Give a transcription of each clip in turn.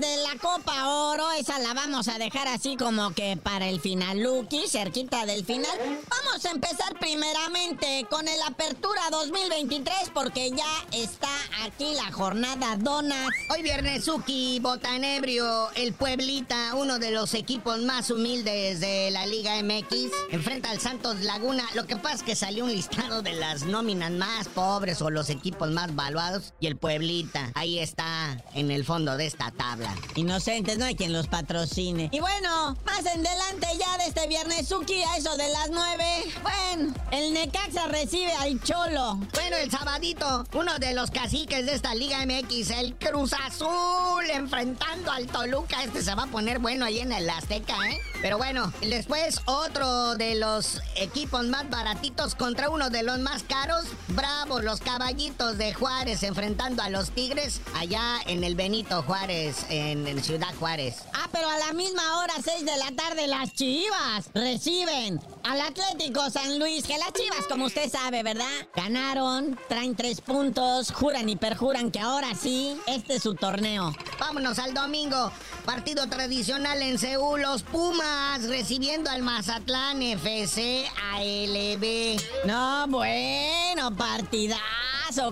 de la Copa Oro, esa la vamos a dejar así como que para el final, Lucky, cerquita del final. Vamos a empezar primeramente con el Apertura 2023 porque ya está aquí la jornada Donas. Hoy viernes Suki, Botanebrio, el Pueblita, uno de los equipos más humildes de la Liga MX, enfrenta al Santos Laguna. Lo que pasa es que salió un listado de las nóminas más pobres o los equipos más valuados y el Pueblita, ahí está en el fondo de esta tabla. Inocentes, no hay quien los patrocine. Y bueno, más en adelante ya de este viernes Suki a eso de las 9. Bueno, el Necaxa recibe al Cholo. Bueno, el sabadito, uno de los caciques de esta Liga MX, el Cruz Azul, enfrentando al Toluca. Este se va a poner bueno ahí en el Azteca, ¿eh? Pero bueno, después otro de los equipos más baratitos contra uno de los más caros. Bravo, los caballitos de Juárez enfrentando a los Tigres allá en el Benito Juárez, en, en Ciudad Juárez. Ah, pero a la misma hora, 6 de la tarde, las Chivas reciben al Atlético San Luis, que las Chivas, como usted sabe, ¿verdad? Ganaron, traen tres puntos, juran y perjuran que ahora sí, este es su torneo. Vámonos al domingo. Partido tradicional en Seúl. Los Pumas recibiendo al Mazatlán FC ALB. No, bueno,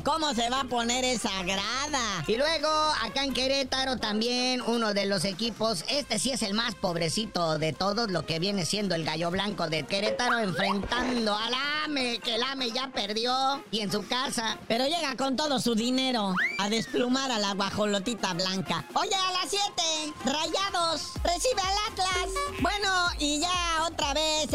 ¿Cómo se va a poner esa grada? Y luego, acá en Querétaro también, uno de los equipos, este sí es el más pobrecito de todos, lo que viene siendo el gallo blanco de Querétaro, enfrentando al AME, que el AME ya perdió, y en su casa. Pero llega con todo su dinero a desplumar a la guajolotita blanca. Oye, a las 7, Rayados, recibe al Atlas. Bueno, y ya otra vez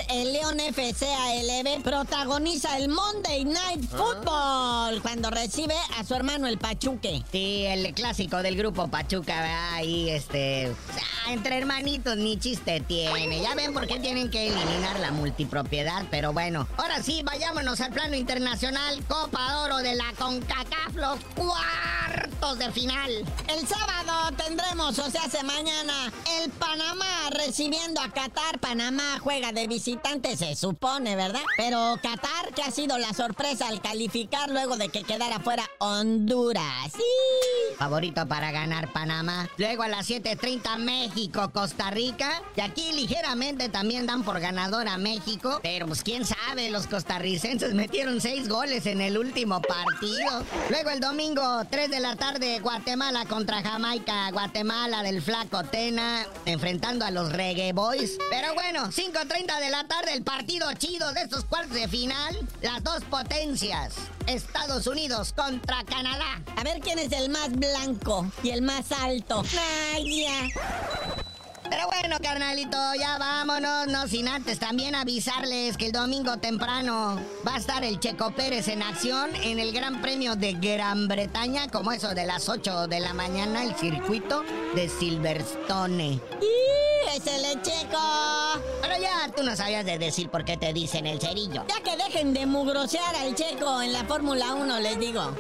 León FC ALB protagoniza el Monday Night Football cuando recibe a su hermano el Pachuque. Sí, el clásico del grupo Pachuca, ¿verdad? ahí este... ah, entre hermanitos ni chiste tiene. Ya ven por qué tienen que eliminar la multipropiedad, pero bueno. Ahora sí, vayámonos al plano internacional. Copa de Oro de la CONCACAF, los cuartos de final. El sábado tendremos, o sea, hace mañana, el Panamá recibiendo a Qatar. Panamá juega de visitante, se supone, ¿verdad? Pero Qatar, que ha sido la sorpresa al calificar luego de que quedara fuera Honduras. Sí. Favorito para ganar Panamá. Luego a las 7.30 México, Costa Rica. Y aquí ligeramente también dan por ganador a México. Pero pues quién sabe, los costarricenses metieron seis goles en el último partido. Luego el domingo, 3 de la tarde, Guatemala contra Jamaica. Guatemala del Flaco Tena enfrentando a los Reggae Boys. Pero bueno, 5.30 de la tarde, el partido chido de estos cuartos de final. Las dos potencias. Estados Unidos contra Canadá. A ver quién es el más blanco y el más alto. Ay, ya. Pero bueno, carnalito, ya vámonos, no sin antes también avisarles que el domingo temprano va a estar el Checo Pérez en acción en el Gran Premio de Gran Bretaña, como eso de las 8 de la mañana, el circuito de Silverstone. ¡Y el Checo! Pero ya tú no sabías de decir por qué te dicen el cerillo. Ya que dejen de mugrosear al Checo en la Fórmula 1, les digo.